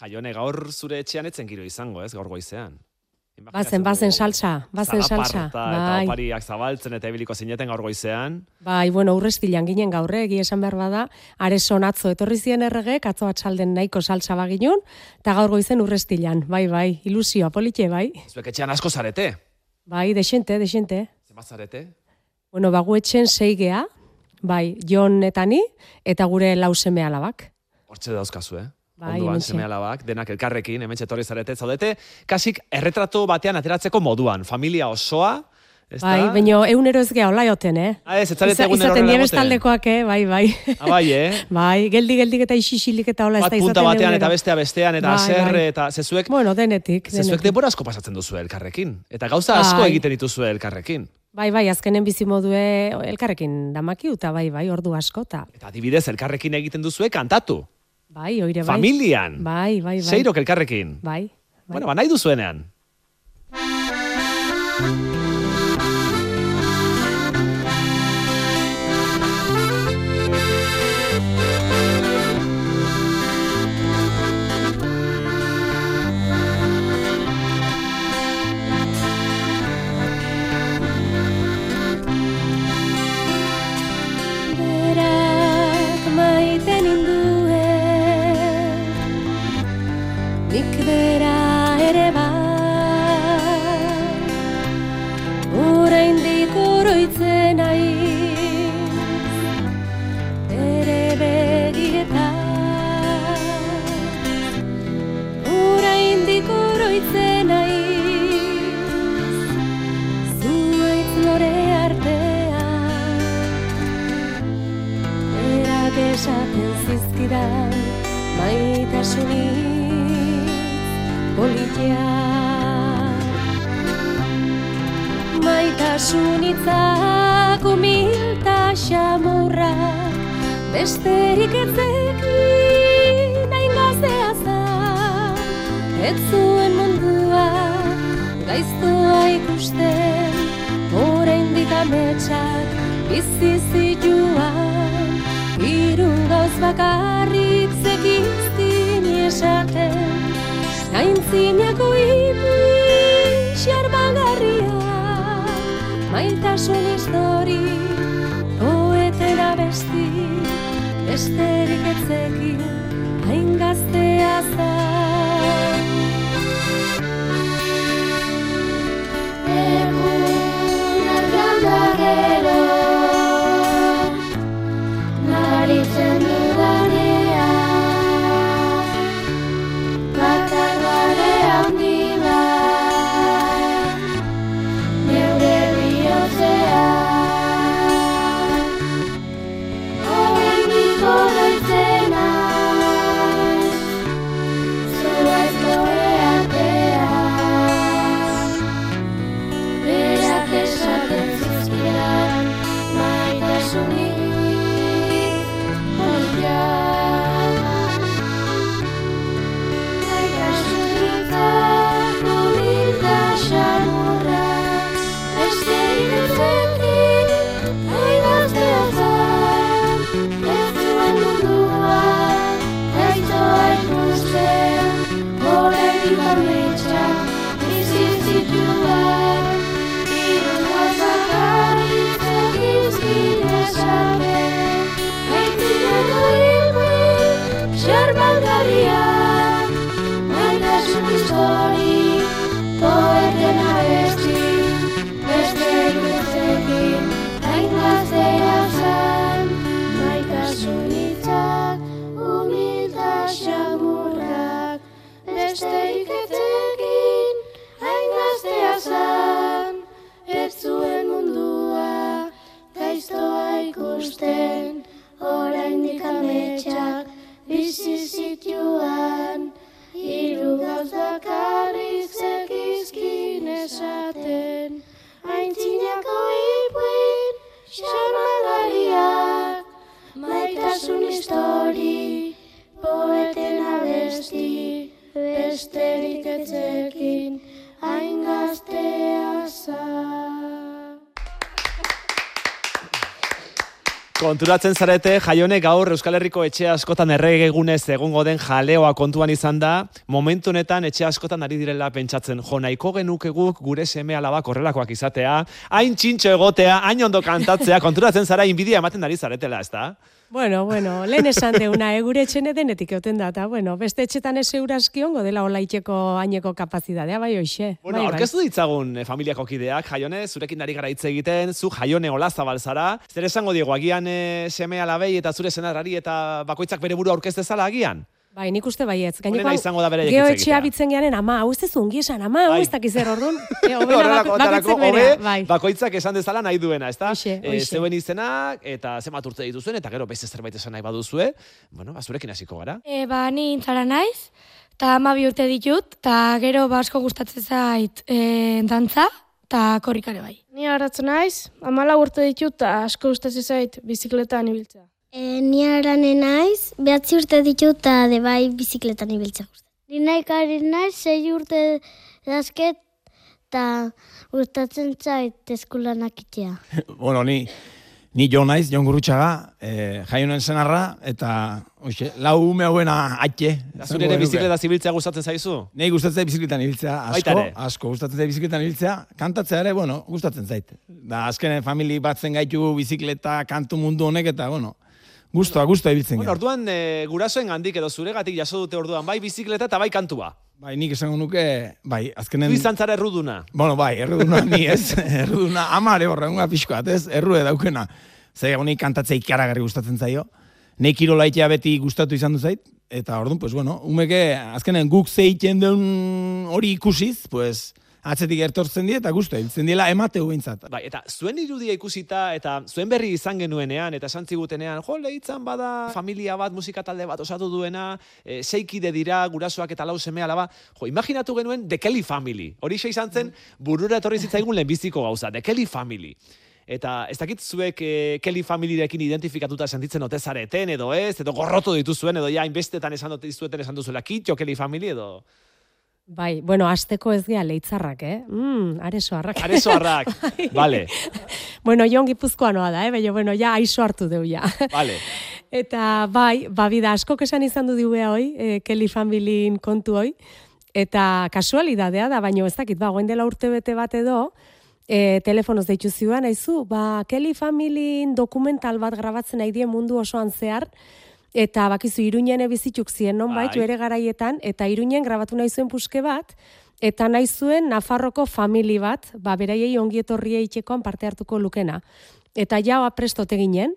Jaione, gaur zure etxean etzen giro izango, ez, gaur goizean. Bazen, bazen salsa, bazen salsa. Eta Bai, opariak zabaltzen eta ibiliko zineten gaur goizean. bai, bueno, urrestilan ginen gaurre, egia esan behar bada, areson atzo etorri ziren erregek, atzo atxalden nahiko salsa baginun, eta gaur goizen urrestilan, bai, bai, ilusioa, politxe, bai. Zuek etxean asko zarete. Bai, desente, desente. Zenbat zarete? Bueno, bagu etxen seigea, bai, Jon eta ni, eta gure lau seme alabak. Hortxe dauzkazu, eh? Bai, Onduan, seme alabak, denak elkarrekin, hemen etorri zarete, zaudete, kasik erretrato batean ateratzeko moduan, familia osoa, ez Bai, baino eunero ez geha hola joten, eh? Ah, ez, ez zarete egunero Izaten horrela die egoten? bestaldekoak, eh? Bai, bai. Ah, bai, eh? bai, geldi geldik eta isisilik eta hola ez da izaten punta batean egunero. eta bestea bestean, eta Bai, zer, bai. eta zezuek, Bueno, denetik, zezuek denetik. asko pasatzen duzu elkarrekin. Eta gauza asko Bai. egiten dituzue elkarrekin. Bai, bai, azkenen bizimodue elkarrekin damakiu, eta bai, bai, ordu asko, eta Eta adibidez, elkarrekin egiten duzue kantatu. Bai, oire bai. Familian. Bai, bai, bai. Seirok elkarrekin. Bai, bai. Bueno, ba, nahi duzuenean. Esaten zizkidan maitasunitz politia. Maitasunitzak humilta xamurra Besterik etzekin hain gaztea zan. Ez zuen mundua gaiztoa ikusten Oraindik ametsak bizi zituan Hiru gauz bakarrik zekizkin esaten Gaintzinako ipi xarmangarria Maitasun histori poeten abesti Besterik etzekin hain gaztea zan Egunak janda ipuin Xarmagariak Maitasun histori Poeten abesti Besterik etzekin Hain gaztea zan Konturatzen zarete, jaione gaur Euskal Herriko etxe askotan erregegunez egongo den jaleoa kontuan izan da, momentu honetan etxe askotan ari direla pentsatzen, jo nahiko genuke guk gure seme alabak horrelakoak izatea, hain txintxo egotea, hain ondo kantatzea, konturatzen zara inbidia ematen ari zaretela, ez da? Bueno, bueno, lehen esan deuna, eh, etxene denetik euten da, eta bueno, beste etxetan ez euraski ongo dela olaiteko haineko kapazidadea, bai hoxe. Bueno, bai, orkestu ditzagun eh, familiako kideak, jaione, zurekin dari gara hitz egiten, zu jaione hola zabalzara, zer esango diego, agian eh, seme alabei eta zure senarrari eta bakoitzak bere buru aurkeztezala agian? Bai, nik uste baietz. Honena izango da bere Geo etxea bitzen gearen, ama, hau ez ez ungi esan, ama, hau Bai. ez dakiz zer orduan. E, obena Horrelako hobe, bai. bakoitzak esan dezala nahi duena, ezta? Hoxe, Eh, hoxe. zeuen izenak eta zenbat urte dituzuen eta gero beste zerbait esan nahi baduzue, bueno, bazurekin hasiko gara. E, ba, ni intzara naiz, eta ama bi urte ditut, eta gero ba asko gustatzen zait e, dantza, eta korrikare bai. Ni aratzen naiz, amala urte ditut eta asko gustatzen zait bizikletan ibiltzea. E, ni arane naiz, behatzi urte ditut eta de bai bizikletan ibiltzea guzti. Ni nahi naiz, sei urte dazket eta gustatzen zait eskulanak itea. bueno, ni, ni jo naiz, Jon Gurrutxaga, eh, jaionen senarra, eta oixe, lau ume hauena atxe. Zure ere bizikleta zibiltzea gustatzen zaizu? Nei gustatzen zait bizikletan ibiltzea, asko, asko gustatzen zait bizikletan ibiltzea, kantatzea ere, bueno, gustatzen zait. Da azkenen famili batzen gaitu bizikleta kantu mundu honek eta, bueno, gustoa, gustoa ibiltzen Bueno, orduan e, gurasoen gandik edo zuregatik jaso dute orduan bai bizikleta eta bai kantua. Bai, nik esango nuke, bai, azkenen... Tu izan zara erruduna. Bueno, bai, erruduna ni ez, erruduna amare horrenga pixko bat, ez, errue daukena. Zer, honi kantatzea ikaragarri gustatzen zaio. Nei kirolaitea beti gustatu izan du zait, eta orduan, pues bueno, umeke azkenen guk zeiten duen hori ikusiz, pues atzetik ertortzen die eta gustu hiltzen diela emateu behintzat. Bai, eta zuen irudia ikusita eta zuen berri izan genuenean eta esan zigutenean, jo, lehitzan bada familia bat, musika talde bat osatu duena, e, seikide dira, gurasoak eta lau seme alaba, jo, imaginatu genuen The Kelly Family. Hori izan zen, burura etorri zitzaigun lehenbiziko gauza, The Kelly Family. Eta ez dakit zuek e, Kelly Familyrekin identifikatuta sentitzen ote zareten edo ez, edo gorroto dituzuen, edo ja, inbestetan esan dute dizueten esan duzuela, kitxo Kelly Family edo... Bai, bueno, asteko ez gea leitzarrak, eh? Mm, aresoarrak. Aresoarrak, vale, bueno, jon gipuzkoanoa da, eh? Baina, bueno, ja aiso hartu deu, ja. vale. Eta bai, babida askok esan izan du diue hoi, e, Kelly Familyin kontu hoi, eta kasualidadea da, baino ez dakit, ba, goen dela urte bete bat edo, e, telefonoz deitu ziuan, aizu, ba, Kelly Familyin dokumental bat grabatzen nahi die mundu osoan zehar, eta bakizu iruñen bizitzuk zien non Bai. baitu ere garaietan, eta iruñen grabatu nahi zuen puske bat, eta nahi zuen Nafarroko famili bat, ba, beraiei ongi etorria itxekoan parte hartuko lukena. Eta jaoa prestote ginen,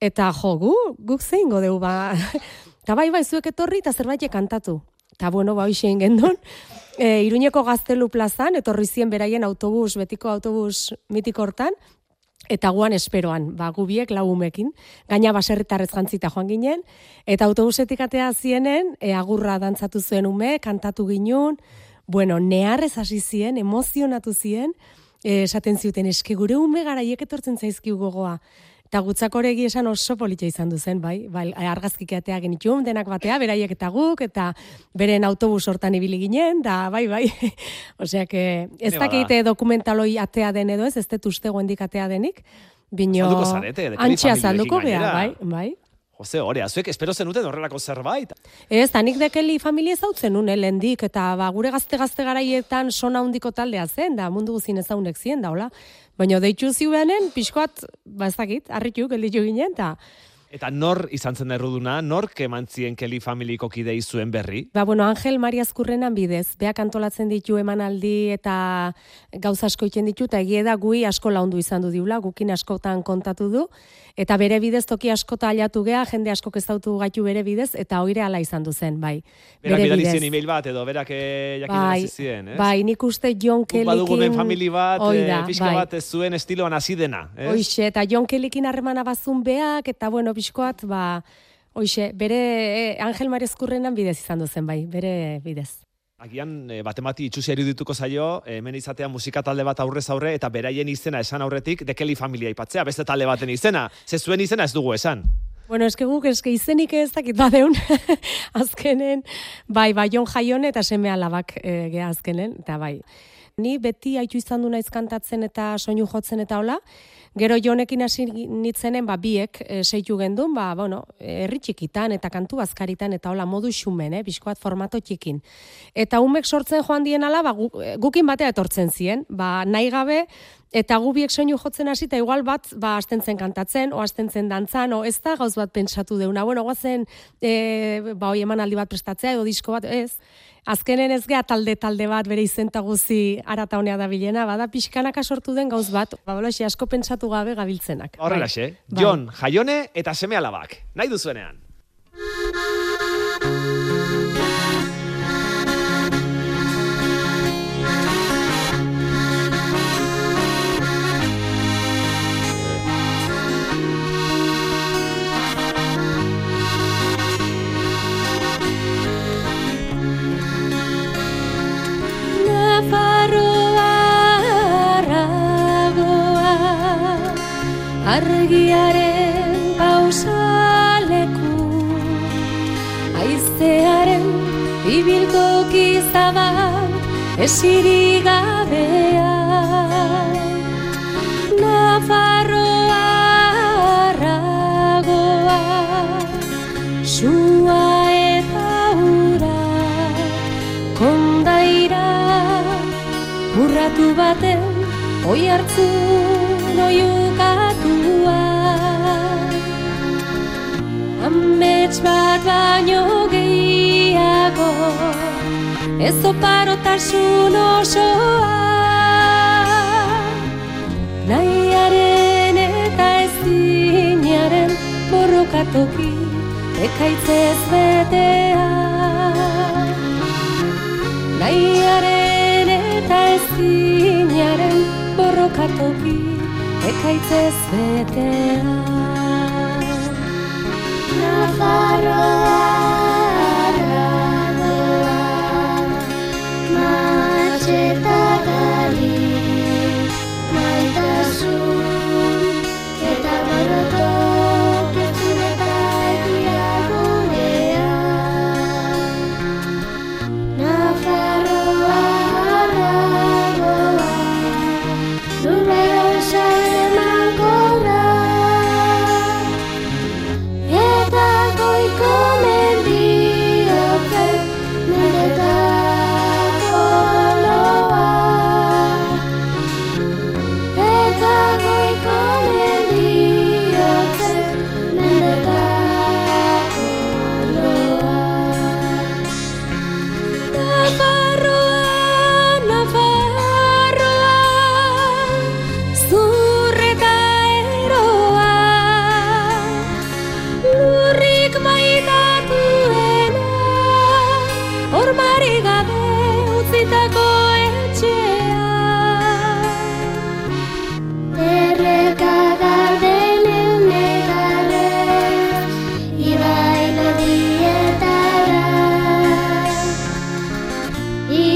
eta jo, gu, guk zein godeu, ba, eta bai, bai, zuek etorri eta zerbait kantatu. Eta bueno, ba, hoxe gendun, e, Iruñeko gaztelu plazan, etorri zien beraien autobus, betiko autobus mitiko hortan, eta guan esperoan, ba, gubiek laumekin, gaina baserritarrez jantzita joan ginen, eta autobusetik atea zienen, e, agurra dantzatu zuen ume, kantatu ginun, bueno, neharrez hasi zien, emozionatu zien, e, esaten ziuten, eske gure ume garaiek etortzen zaizkiu gogoa. Eta gutzak horegi esan oso politxa izan du zen, bai, bai argazkik atea genitxun, denak batea, beraiek eta guk, eta beren autobus hortan ibili ginen, da, bai, bai. Osea, que ez dakite dokumentaloi atea den edo ez, ez dut uste goendik atea denik, bino... Azalduko zarete, azalduko gea, bai, bai. Jose, hori, azuek espero zenuten horrelako zerbait. Ez, nik dekeli familia ezautzen nun, helendik, eta ba, gure gazte-gazte garaietan sona handiko taldea zen, da mundu guzin ezaunek zien, da, hola. Baina deitu ziuanen, pixkoat, ba ez dakit, harritu, gelditu ginen, eta Eta nor izan zen erruduna, nor kemantzien Kelly Familyko kidei zuen berri? Ba, bueno, Angel Maria Azkurrenan bidez, beak antolatzen ditu emanaldi eta gauza asko iten ditu, eta egie da gui asko laundu izan du diula, gukin askotan kontatu du, eta bere bidez toki askota aliatu gea, jende asko ezautu gaitu bere bidez, eta oire ala izan du zen, bai. Berak Bere bidez. zien email bat, edo berak eh, jakin Bai, zien, ez? bai, nik uste John Guk badugu Kellykin... family bat, Hoi eh, pixka bai. bat zuen estiloan hasi dena, ez? Hoixe, eta John Kellykin harremana bazun beak, eta bueno, pixkoat, ba, hoixe, bere eh, Angel Marezkurrenan bidez izan duzen, bai, bere bidez. Agian, e, batemati itxusia irudituko zaio, eh, hemen izatea musika talde bat aurrez aurre, eta beraien izena esan aurretik, The Kelly Familia ipatzea, beste talde baten izena. Ze zuen izena ez dugu esan. Bueno, eske guk eske izenik ez dakit badeun. azkenen, bai, bai, Jon Jaion eta seme alabak e, gea azkenen, eta bai. Ni beti haitu izan du naiz kantatzen eta soinu jotzen eta hola, Gero jonekin hasi nitzenen, ba, biek e, seitu gendun, ba, bueno, herri txikitan eta kantu bazkaritan eta hola modu xumen, eh, bizkoat formato txikin. Eta umek sortzen joan dien ala, ba, gu- gukin batea etortzen zien, ba, nahi gabe, Eta gu biek soinu jotzen hasi, eta igual bat, ba, astentzen kantatzen, o astentzen dantzan, o ez da gauz bat pentsatu deuna. Bueno, guazen, e, ba, oi emanaldi bat prestatzea, edo disko bat, ez. Azkenen ez gea talde talde bat bere izenta guzi arata honea da bilena, bada pixkanaka sortu den gauz bat, ba, asko pentsatu gabe gabiltzenak. Horrelaxe, Bai. Jon, Jaione eta seme alabak. Nahi duzuenean. Argiaren pausaleku aizearen ibiltoki zabal esiri gabea Nafarroa arragoa sua eta ura kondaira urratu baten oi hartzu Amets bat baino gehiago ez oparotasun osoa Nahiaren eta ezinaren borrokatoki ekaitzez betea Nahiaren eta ezinaren borrokatoki ekaitzez betea. Nafarroa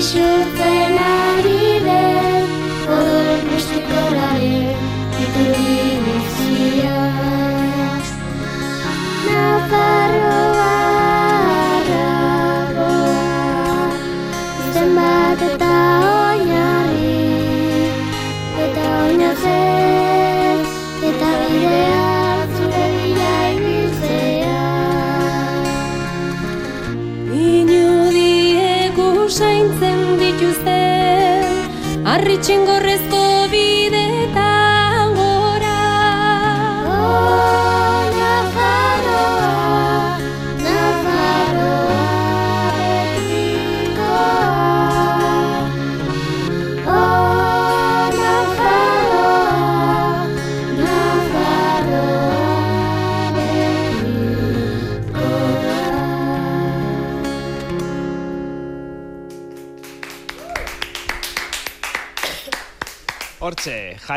Isurtzen ari den, reaching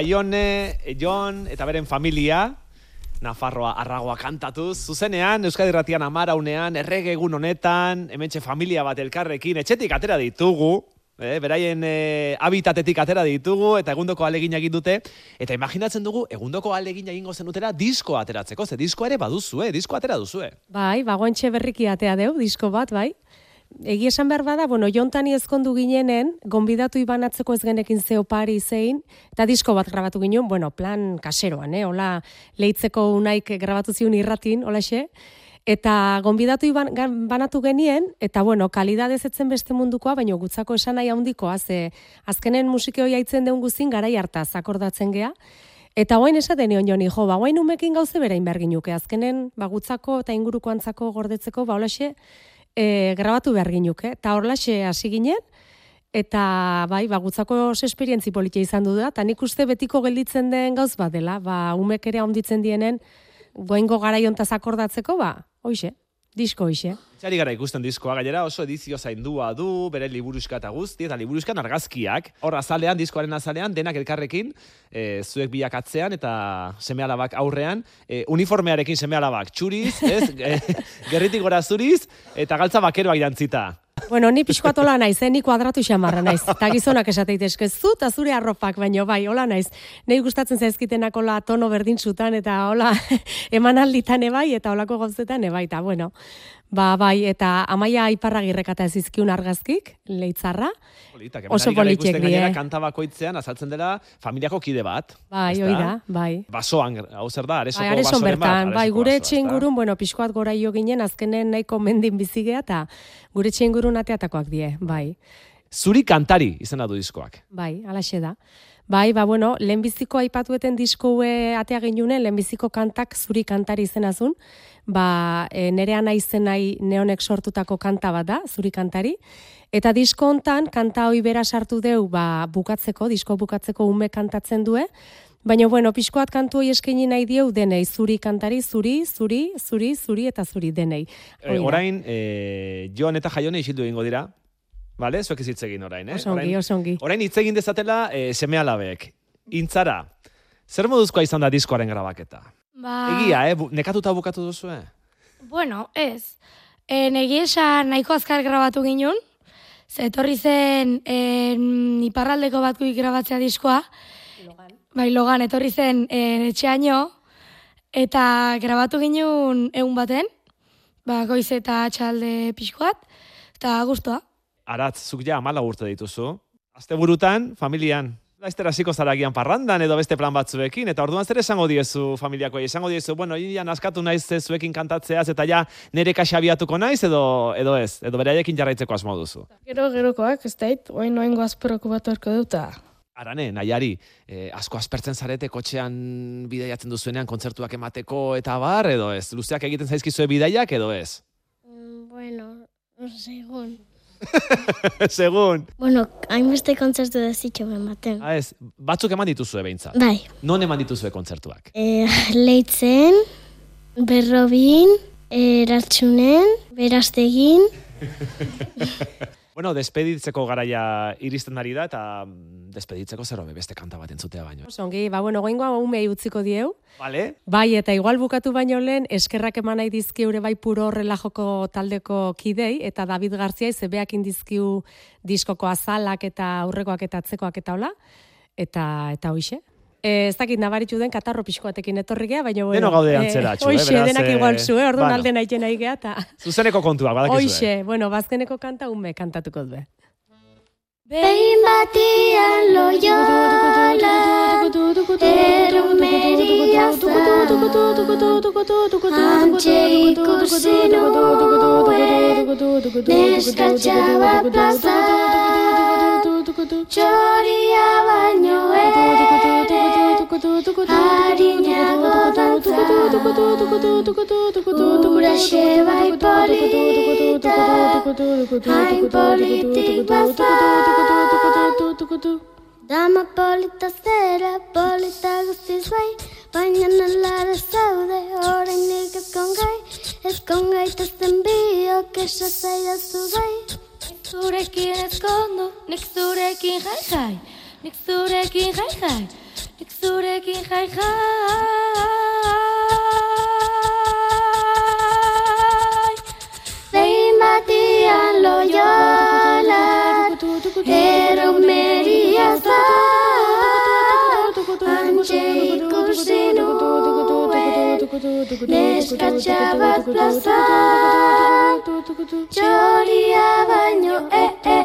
Jaione, Jon eta beren familia, Nafarroa arragoa kantatuz, zuzenean, Euskadi Ratian amaraunean, errege egun honetan, hementxe familia bat elkarrekin, etxetik atera ditugu, eh, beraien eh, habitatetik atera ditugu, eta egundoko alegin egin dute, eta imaginatzen dugu, egundoko alegin egingo zenutera disko ateratzeko, ze disko ere baduzue, disko atera duzue. Bai, bagoentxe berriki atea deu, disko bat, bai. Egi esan behar bada, bueno, jontani ezkondu ginenen, gonbidatu ibanatzeko ez genekin zeo pari zein, eta disko bat grabatu ginen, bueno, plan kaseroan, eh? Ola, leitzeko unaik grabatu ziun irratin, hola xe, Eta gonbidatu iban, banatu genien, eta bueno, kalidadez etzen beste mundukoa, baina gutzako esan nahi handikoa, ze azkenen musike hoi aitzen deun guztin garai hartaz akordatzen gea. Eta hoain esaten nion joni, jo, ba, hoain umekin gauze berain behar ginuke, azkenen, ba, gutzako eta inguruko antzako gordetzeko, ba, holaxe, e, grabatu behar ginuke. Eta horlaxe hasi ginen, eta bai, ba, gutzako oso esperientzi politia izan du da, eta nik uste betiko gelditzen den gauz bat dela, ba, umek ere onditzen dienen, goengo garaiontaz akordatzeko, ba, hoixe, disko hoixe. Txari gara ikusten diskoa, gainera oso edizio zaindua du, bere liburuska eta guzti, eta liburuskan argazkiak. Hor azalean, diskoaren azalean, denak elkarrekin, e, zuek biak atzean eta seme alabak aurrean, e, uniformearekin seme alabak txuriz, ez, e, gerritik gora zuriz, eta galtza bakeroak jantzita. Bueno, ni pixkoat hola naiz, eh? ni kuadratu xamarra naiz. Eta gizonak esateite eskezu, eta zure arropak, baino bai, hola naiz. Nei gustatzen zaizkitenak hola tono berdintzutan, eta hola emanalditan ebai, eta holako gauzetan ebai, eta bueno. Ba, bai, eta amaia iparragirrekata ez izkiun argazkik, leitzarra. Politak, Oso politek ikusten gainera die. kanta bakoitzean azaltzen dela familiako kide bat. Bai, hoi da, bai. Basoan, hau zer da, aresoko Bai, areson basoren bat, bertan, bai, gure etxe ingurun, bueno, pixkoat gora jo ginen, azkenen nahiko mendin bizigea, eta gure etxe ingurun ateatakoak die, bai. Zuri kantari izena du diskoak. Bai, alaxe da. Bai, ba, bueno, lehenbiziko aipatueten diskoe atea ginunen, lehenbiziko kantak zuri kantari izenazun, ba, e, nerea naizen nahi neonek sortutako kanta bat da, zuri kantari, eta disko hontan kanta hoi bera sartu deu, ba, bukatzeko, disko bukatzeko ume kantatzen due, Baina, bueno, pixkoat kantu hoi eskaini nahi dieu denei, zuri kantari, zuri, zuri, zuri, zuri eta zuri denei. E, orain, e, Jon eta Jaione isildu egingo dira. Vale? Zuek ez hitz egin orain, eh? Osongi, orain, osongi. orain hitz egin dezatela e, seme alabek. Intzara, zer moduzkoa izan da diskoaren grabaketa? Ba, Egia, eh? Bu, nekatuta bukatu duzu, eh? Bueno, ez. E, negi esan nahiko azkar grabatu ginen, ze etorri zen en, iparraldeko batkuik grabatzea diskoa, bai logan etorri zen en, etxeaino, eta grabatu ginen egun baten, ba, goiz eta txalde pixkoat, eta guztua. Aratz, zuk ja amala urte dituzu. Azte burutan, familian. Laiztera hasiko zaragian parrandan edo beste plan batzuekin, eta orduan zer esango diezu familiako, esango diezu, bueno, ia naskatu naiz ze zuekin kantatzeaz, eta ja nere kaxa abiatuko naiz, edo, edo ez, edo beraiekin jarraitzeko asmo duzu. Gero gerokoak, ez dait, oain noengo azperoko bat orko duta. Arane, nahiari, eh, asko aspertzen zarete kotxean bidaiatzen duzuenean kontzertuak emateko eta bar, edo ez? Luzeak egiten zaizkizue bidaiak, edo ez? Mm, Bueno, segun. Segun. Bueno, hainbeste kontzertu dezitxo ematen. Ah, ez, batzuk eman dituzue behintzat. Bai, Non eman dituzue kontzertuak? e, leitzen, berrobin, eratsunen, beraztegin, Bueno, despeditzeko garaia iristen ari da, eta mm, despeditzeko zer hobe beste kanta bat entzutea baino. Osongi, ba, bueno, goingoa umei utziko dieu, Vale? Bai, eta igual bukatu baino lehen, eskerrak eman nahi dizkiure bai puro relajoko taldeko kidei, eta David Garzia izebeak indizkiu diskoko azalak eta aurrekoak eta atzekoak eta hola, eta, eta hoixe. E, ez dakit nabaritzu den katarro pixkoatekin etorri gea, baina bueno. Deno gaude antzeratxu, eh, Hoixe, beraz, denak eh, igual zu, eh? Orduan bueno. alde nahi nahi gea, eta Zuzeneko kontuak, badakizue. hoixe, bueno, bazkeneko kanta ume kantatuko du. behin batian loiola, erromeria Antxe ikusi nuen, neskatxaba plaza, Txoria baino ere Harinago dantza Uraxe bai polita Hain politik baza Dama polita zera, polita guztiz bai Baina nalara zaude, orain nik ezkongai tazten biok esatzaidazu bai Zurekin ezkondu, nik zurekin jai jai, nik zurekin jai jai, nik zurekin jai jai. Behin batian loiola, eromeria za, antxe ikusi nuen, neskatxa bat plazan, kutu kutu Txoria baino, e, eh, e.